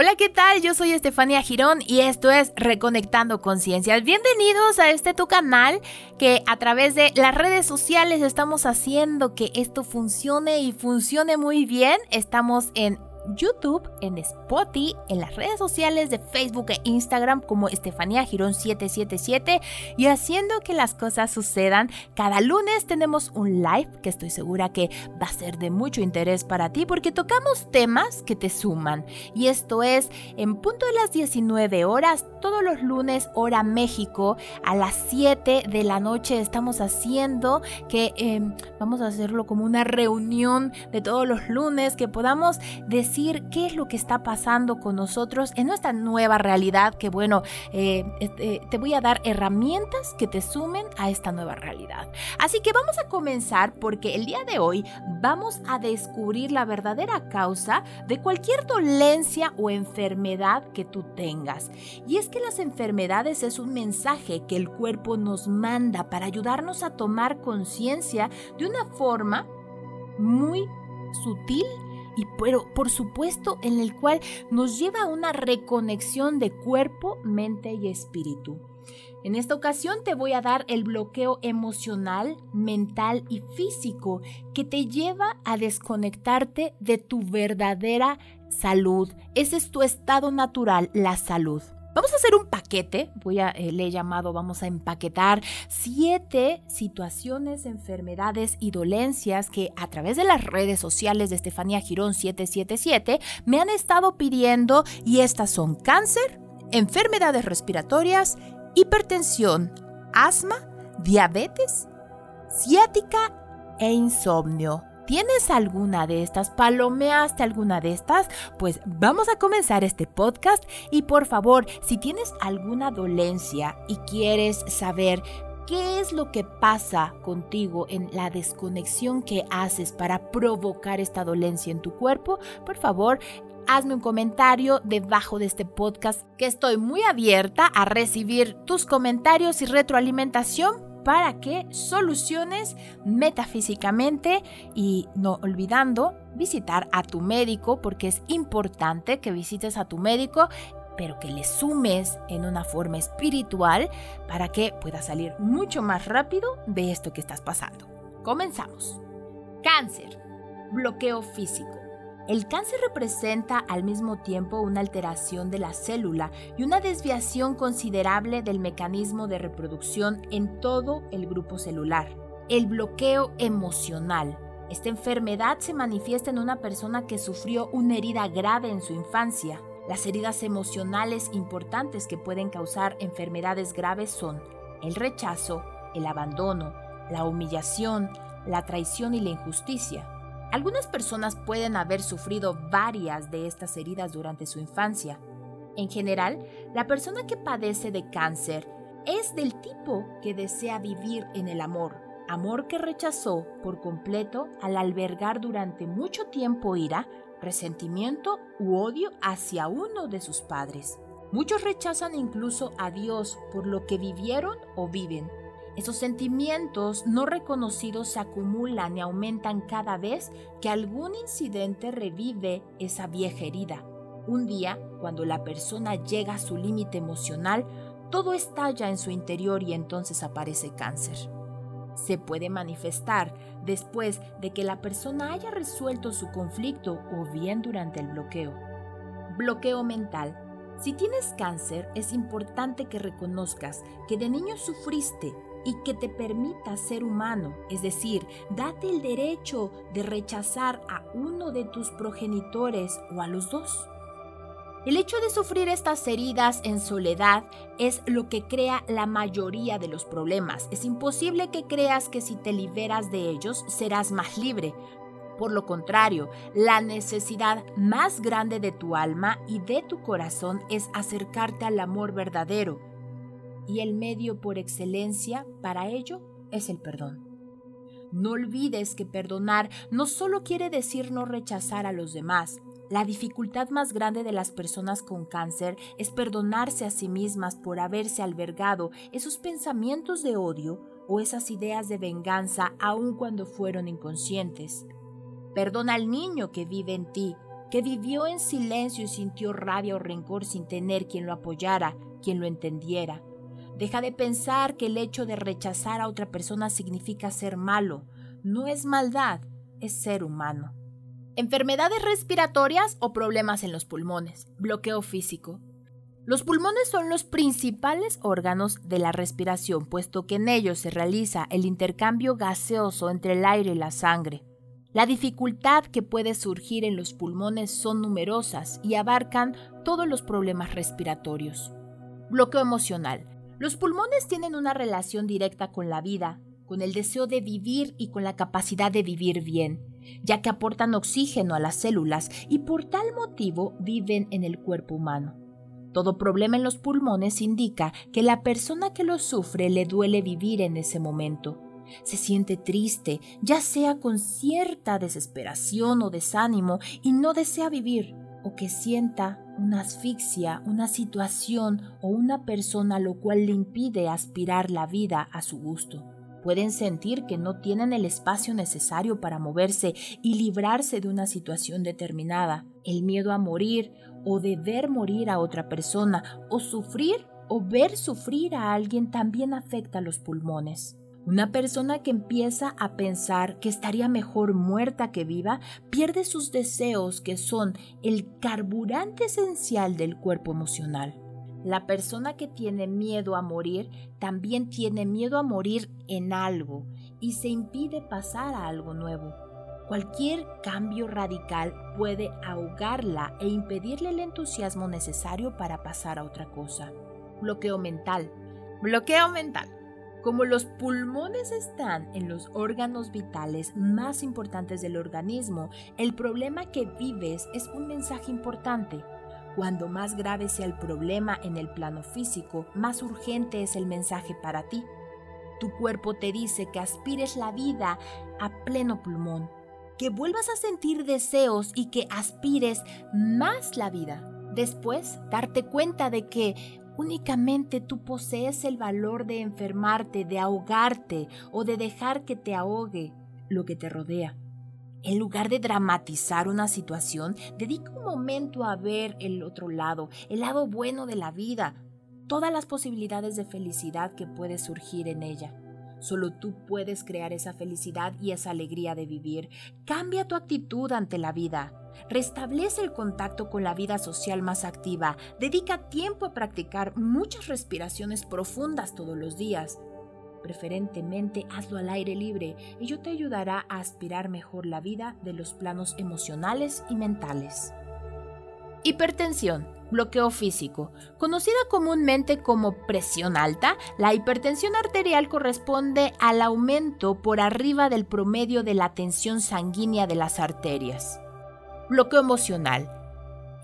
Hola, ¿qué tal? Yo soy Estefanía Girón y esto es Reconectando Conciencias. Bienvenidos a este tu canal que a través de las redes sociales estamos haciendo que esto funcione y funcione muy bien. Estamos en YouTube, en Spotify, en las redes sociales de Facebook e Instagram como Estefanía Girón 777 y haciendo que las cosas sucedan. Cada lunes tenemos un live que estoy segura que va a ser de mucho interés para ti porque tocamos temas que te suman. Y esto es en punto de las 19 horas, todos los lunes, hora México, a las 7 de la noche estamos haciendo que em, vamos a hacerlo como una reunión de todos los lunes, que podamos decir qué es lo que está pasando con nosotros en nuestra nueva realidad, que bueno, eh, eh, te voy a dar herramientas que te sumen a esta nueva realidad. Así que vamos a comenzar porque el día de hoy vamos a descubrir la verdadera causa de cualquier dolencia o enfermedad que tú tengas. Y es que las enfermedades es un mensaje que el cuerpo nos manda para ayudarnos a tomar conciencia de una forma muy sutil y pero por supuesto en el cual nos lleva a una reconexión de cuerpo, mente y espíritu. En esta ocasión te voy a dar el bloqueo emocional, mental y físico que te lleva a desconectarte de tu verdadera salud. Ese es tu estado natural, la salud. Vamos a hacer un paquete, voy a, eh, le he llamado, vamos a empaquetar siete situaciones, enfermedades y dolencias que a través de las redes sociales de Estefanía Girón 777 me han estado pidiendo y estas son cáncer, enfermedades respiratorias, hipertensión, asma, diabetes, ciática e insomnio. ¿Tienes alguna de estas? ¿Palomeaste alguna de estas? Pues vamos a comenzar este podcast y por favor, si tienes alguna dolencia y quieres saber ¿Qué es lo que pasa contigo en la desconexión que haces para provocar esta dolencia en tu cuerpo? Por favor, hazme un comentario debajo de este podcast que estoy muy abierta a recibir tus comentarios y retroalimentación para que soluciones metafísicamente y no olvidando visitar a tu médico porque es importante que visites a tu médico pero que le sumes en una forma espiritual para que puedas salir mucho más rápido de esto que estás pasando. Comenzamos. Cáncer. Bloqueo físico. El cáncer representa al mismo tiempo una alteración de la célula y una desviación considerable del mecanismo de reproducción en todo el grupo celular. El bloqueo emocional. Esta enfermedad se manifiesta en una persona que sufrió una herida grave en su infancia. Las heridas emocionales importantes que pueden causar enfermedades graves son el rechazo, el abandono, la humillación, la traición y la injusticia. Algunas personas pueden haber sufrido varias de estas heridas durante su infancia. En general, la persona que padece de cáncer es del tipo que desea vivir en el amor, amor que rechazó por completo al albergar durante mucho tiempo ira, resentimiento u odio hacia uno de sus padres. Muchos rechazan incluso a Dios por lo que vivieron o viven, esos sentimientos no reconocidos se acumulan y aumentan cada vez que algún incidente revive esa vieja herida. Un día, cuando la persona llega a su límite emocional, todo estalla en su interior y entonces aparece cáncer. Se puede manifestar después de que la persona haya resuelto su conflicto o bien durante el bloqueo. Bloqueo mental. Si tienes cáncer, es importante que reconozcas que de niño sufriste y que te permita ser humano, es decir, date el derecho de rechazar a uno de tus progenitores o a los dos. El hecho de sufrir estas heridas en soledad es lo que crea la mayoría de los problemas. Es imposible que creas que si te liberas de ellos serás más libre. Por lo contrario, la necesidad más grande de tu alma y de tu corazón es acercarte al amor verdadero, y el medio por excelencia para ello es el perdón. No olvides que perdonar no solo quiere decir no rechazar a los demás. La dificultad más grande de las personas con cáncer es perdonarse a sí mismas por haberse albergado esos pensamientos de odio o esas ideas de venganza aun cuando fueron inconscientes. Perdona al niño que vive en ti, que vivió en silencio y sintió rabia o rencor sin tener quien lo apoyara, quien lo entendiera. Deja de pensar que el hecho de rechazar a otra persona significa ser malo. No es maldad, es ser humano. Enfermedades respiratorias o problemas en los pulmones. Bloqueo físico. Los pulmones son los principales órganos de la respiración, puesto que en ellos se realiza el intercambio gaseoso entre el aire y la sangre. La dificultad que puede surgir en los pulmones son numerosas y abarcan todos los problemas respiratorios. Bloqueo emocional. Los pulmones tienen una relación directa con la vida, con el deseo de vivir y con la capacidad de vivir bien, ya que aportan oxígeno a las células y por tal motivo viven en el cuerpo humano. Todo problema en los pulmones indica que la persona que lo sufre le duele vivir en ese momento se siente triste, ya sea con cierta desesperación o desánimo y no desea vivir, o que sienta una asfixia, una situación o una persona lo cual le impide aspirar la vida a su gusto. Pueden sentir que no tienen el espacio necesario para moverse y librarse de una situación determinada. El miedo a morir o de ver morir a otra persona o sufrir o ver sufrir a alguien también afecta los pulmones. Una persona que empieza a pensar que estaría mejor muerta que viva pierde sus deseos que son el carburante esencial del cuerpo emocional. La persona que tiene miedo a morir también tiene miedo a morir en algo y se impide pasar a algo nuevo. Cualquier cambio radical puede ahogarla e impedirle el entusiasmo necesario para pasar a otra cosa. Bloqueo mental. Bloqueo mental. Como los pulmones están en los órganos vitales más importantes del organismo, el problema que vives es un mensaje importante. Cuando más grave sea el problema en el plano físico, más urgente es el mensaje para ti. Tu cuerpo te dice que aspires la vida a pleno pulmón, que vuelvas a sentir deseos y que aspires más la vida. Después, darte cuenta de que Únicamente tú posees el valor de enfermarte, de ahogarte o de dejar que te ahogue lo que te rodea. En lugar de dramatizar una situación, dedica un momento a ver el otro lado, el lado bueno de la vida, todas las posibilidades de felicidad que puede surgir en ella. Solo tú puedes crear esa felicidad y esa alegría de vivir. Cambia tu actitud ante la vida. Restablece el contacto con la vida social más activa. Dedica tiempo a practicar muchas respiraciones profundas todos los días. Preferentemente hazlo al aire libre. Ello te ayudará a aspirar mejor la vida de los planos emocionales y mentales. Hipertensión, bloqueo físico. Conocida comúnmente como presión alta, la hipertensión arterial corresponde al aumento por arriba del promedio de la tensión sanguínea de las arterias. Bloqueo emocional.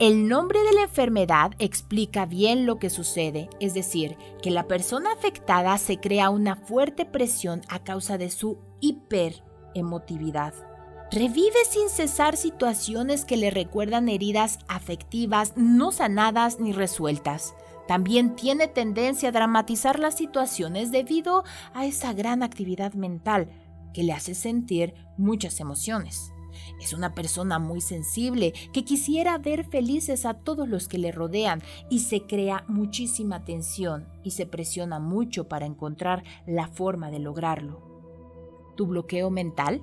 El nombre de la enfermedad explica bien lo que sucede, es decir, que la persona afectada se crea una fuerte presión a causa de su hiperemotividad. Revive sin cesar situaciones que le recuerdan heridas afectivas no sanadas ni resueltas. También tiene tendencia a dramatizar las situaciones debido a esa gran actividad mental que le hace sentir muchas emociones. Es una persona muy sensible que quisiera ver felices a todos los que le rodean y se crea muchísima tensión y se presiona mucho para encontrar la forma de lograrlo. ¿Tu bloqueo mental?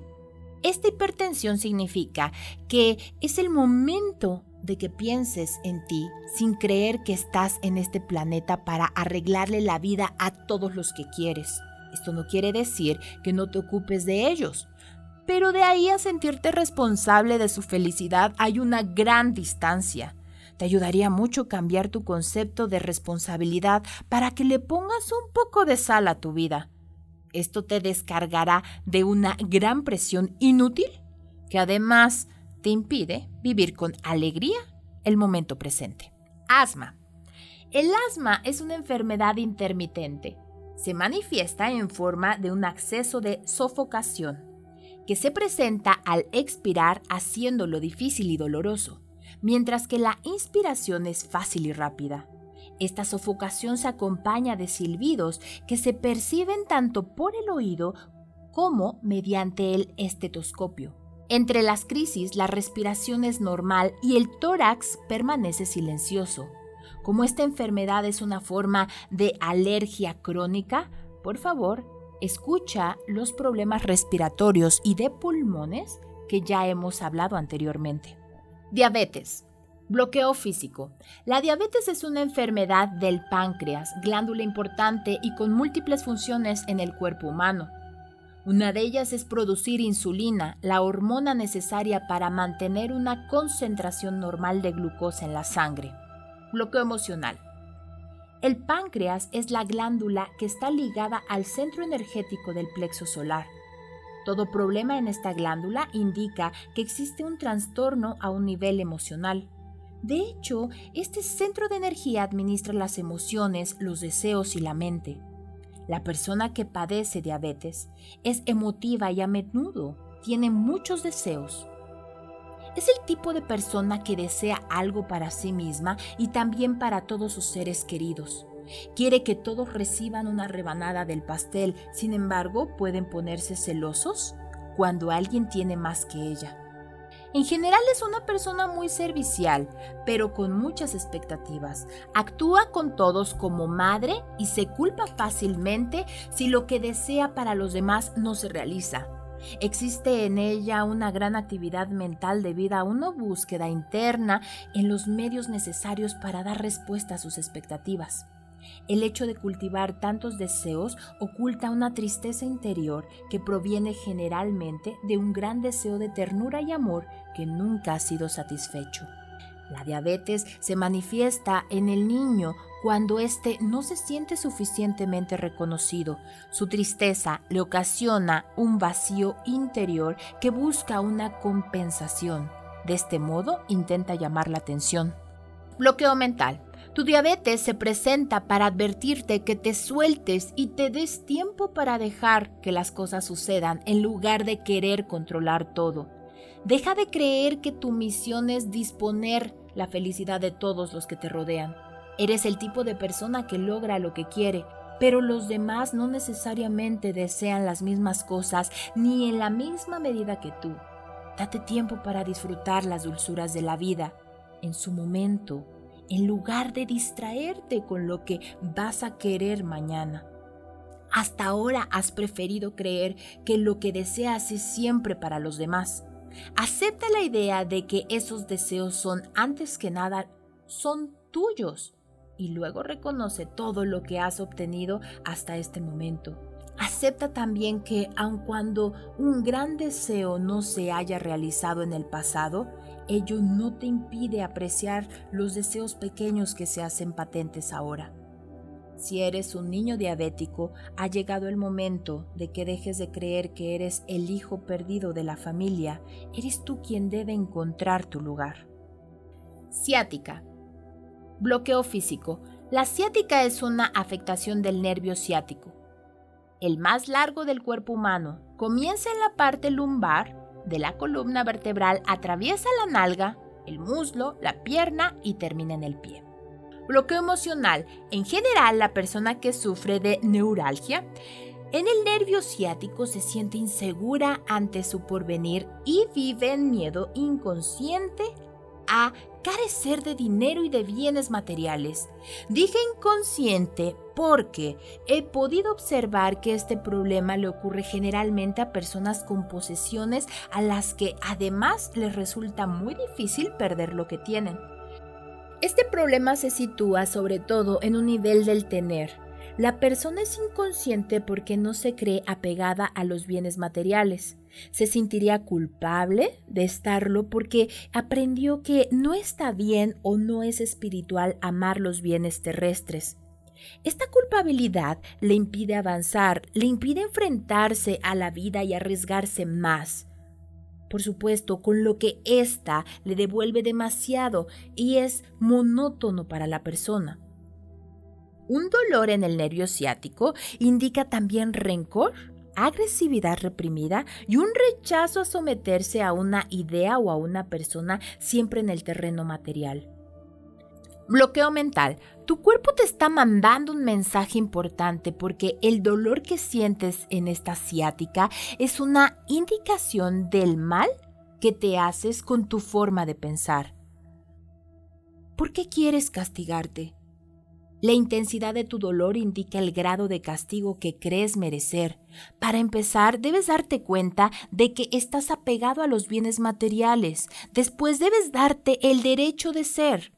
Esta hipertensión significa que es el momento de que pienses en ti sin creer que estás en este planeta para arreglarle la vida a todos los que quieres. Esto no quiere decir que no te ocupes de ellos, pero de ahí a sentirte responsable de su felicidad hay una gran distancia. Te ayudaría mucho cambiar tu concepto de responsabilidad para que le pongas un poco de sal a tu vida. Esto te descargará de una gran presión inútil que además te impide vivir con alegría el momento presente. Asma. El asma es una enfermedad intermitente. Se manifiesta en forma de un acceso de sofocación que se presenta al expirar haciéndolo difícil y doloroso, mientras que la inspiración es fácil y rápida. Esta sofocación se acompaña de silbidos que se perciben tanto por el oído como mediante el estetoscopio. Entre las crisis, la respiración es normal y el tórax permanece silencioso. Como esta enfermedad es una forma de alergia crónica, por favor, escucha los problemas respiratorios y de pulmones que ya hemos hablado anteriormente. Diabetes. Bloqueo físico. La diabetes es una enfermedad del páncreas, glándula importante y con múltiples funciones en el cuerpo humano. Una de ellas es producir insulina, la hormona necesaria para mantener una concentración normal de glucosa en la sangre. Bloqueo emocional. El páncreas es la glándula que está ligada al centro energético del plexo solar. Todo problema en esta glándula indica que existe un trastorno a un nivel emocional. De hecho, este centro de energía administra las emociones, los deseos y la mente. La persona que padece diabetes es emotiva y a menudo tiene muchos deseos. Es el tipo de persona que desea algo para sí misma y también para todos sus seres queridos. Quiere que todos reciban una rebanada del pastel, sin embargo pueden ponerse celosos cuando alguien tiene más que ella. En general es una persona muy servicial, pero con muchas expectativas. Actúa con todos como madre y se culpa fácilmente si lo que desea para los demás no se realiza. Existe en ella una gran actividad mental debido a una búsqueda interna en los medios necesarios para dar respuesta a sus expectativas. El hecho de cultivar tantos deseos oculta una tristeza interior que proviene generalmente de un gran deseo de ternura y amor que nunca ha sido satisfecho. La diabetes se manifiesta en el niño cuando éste no se siente suficientemente reconocido. Su tristeza le ocasiona un vacío interior que busca una compensación. De este modo intenta llamar la atención. Bloqueo mental. Tu diabetes se presenta para advertirte que te sueltes y te des tiempo para dejar que las cosas sucedan en lugar de querer controlar todo. Deja de creer que tu misión es disponer la felicidad de todos los que te rodean. Eres el tipo de persona que logra lo que quiere, pero los demás no necesariamente desean las mismas cosas ni en la misma medida que tú. Date tiempo para disfrutar las dulzuras de la vida en su momento en lugar de distraerte con lo que vas a querer mañana. Hasta ahora has preferido creer que lo que deseas es siempre para los demás. Acepta la idea de que esos deseos son antes que nada son tuyos y luego reconoce todo lo que has obtenido hasta este momento. Acepta también que aun cuando un gran deseo no se haya realizado en el pasado, ello no te impide apreciar los deseos pequeños que se hacen patentes ahora. Si eres un niño diabético, ha llegado el momento de que dejes de creer que eres el hijo perdido de la familia. Eres tú quien debe encontrar tu lugar. Ciática. Bloqueo físico. La ciática es una afectación del nervio ciático, el más largo del cuerpo humano. Comienza en la parte lumbar de la columna vertebral atraviesa la nalga, el muslo, la pierna y termina en el pie. Bloqueo emocional. En general, la persona que sufre de neuralgia en el nervio ciático se siente insegura ante su porvenir y vive en miedo inconsciente a carecer de dinero y de bienes materiales. Dije inconsciente porque he podido observar que este problema le ocurre generalmente a personas con posesiones a las que además les resulta muy difícil perder lo que tienen. Este problema se sitúa sobre todo en un nivel del tener, la persona es inconsciente porque no se cree apegada a los bienes materiales. Se sentiría culpable de estarlo porque aprendió que no está bien o no es espiritual amar los bienes terrestres. Esta culpabilidad le impide avanzar, le impide enfrentarse a la vida y arriesgarse más. Por supuesto, con lo que ésta le devuelve demasiado y es monótono para la persona. Un dolor en el nervio ciático indica también rencor, agresividad reprimida y un rechazo a someterse a una idea o a una persona siempre en el terreno material. Bloqueo mental. Tu cuerpo te está mandando un mensaje importante porque el dolor que sientes en esta ciática es una indicación del mal que te haces con tu forma de pensar. ¿Por qué quieres castigarte? La intensidad de tu dolor indica el grado de castigo que crees merecer. Para empezar, debes darte cuenta de que estás apegado a los bienes materiales. Después debes darte el derecho de ser.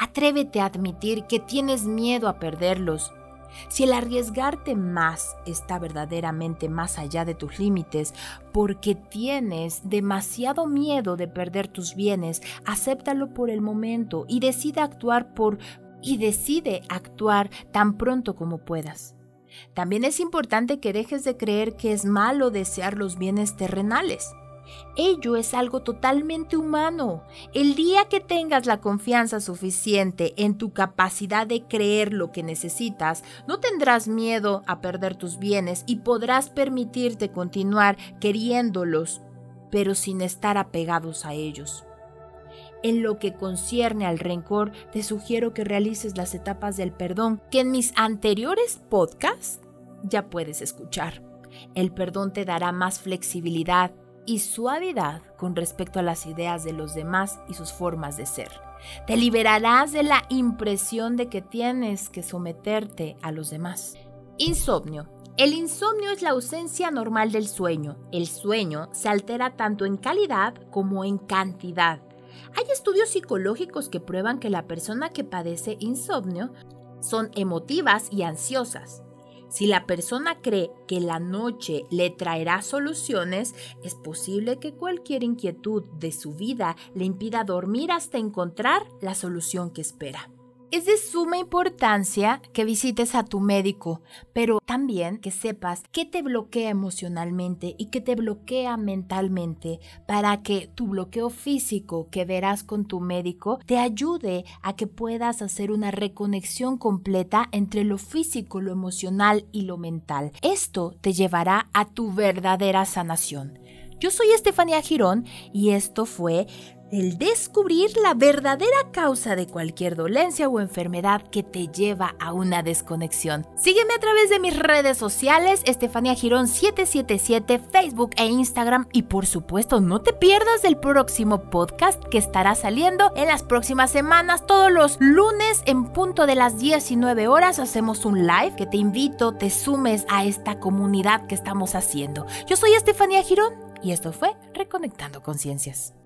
Atrévete a admitir que tienes miedo a perderlos. Si el arriesgarte más está verdaderamente más allá de tus límites, porque tienes demasiado miedo de perder tus bienes, acéptalo por el momento y decide actuar por y decide actuar tan pronto como puedas. También es importante que dejes de creer que es malo desear los bienes terrenales. Ello es algo totalmente humano. El día que tengas la confianza suficiente en tu capacidad de creer lo que necesitas, no tendrás miedo a perder tus bienes y podrás permitirte continuar queriéndolos, pero sin estar apegados a ellos. En lo que concierne al rencor, te sugiero que realices las etapas del perdón que en mis anteriores podcasts ya puedes escuchar. El perdón te dará más flexibilidad y suavidad con respecto a las ideas de los demás y sus formas de ser. Te liberarás de la impresión de que tienes que someterte a los demás. Insomnio. El insomnio es la ausencia normal del sueño. El sueño se altera tanto en calidad como en cantidad. Hay estudios psicológicos que prueban que la persona que padece insomnio son emotivas y ansiosas. Si la persona cree que la noche le traerá soluciones, es posible que cualquier inquietud de su vida le impida dormir hasta encontrar la solución que espera. Es de suma importancia que visites a tu médico, pero también que sepas qué te bloquea emocionalmente y qué te bloquea mentalmente para que tu bloqueo físico que verás con tu médico te ayude a que puedas hacer una reconexión completa entre lo físico, lo emocional y lo mental. Esto te llevará a tu verdadera sanación. Yo soy Estefanía Girón y esto fue el descubrir la verdadera causa de cualquier dolencia o enfermedad que te lleva a una desconexión. Sígueme a través de mis redes sociales, Estefanía Girón 777, Facebook e Instagram y por supuesto no te pierdas el próximo podcast que estará saliendo en las próximas semanas. Todos los lunes en punto de las 19 horas hacemos un live que te invito, te sumes a esta comunidad que estamos haciendo. Yo soy Estefanía Girón y esto fue Reconectando Conciencias.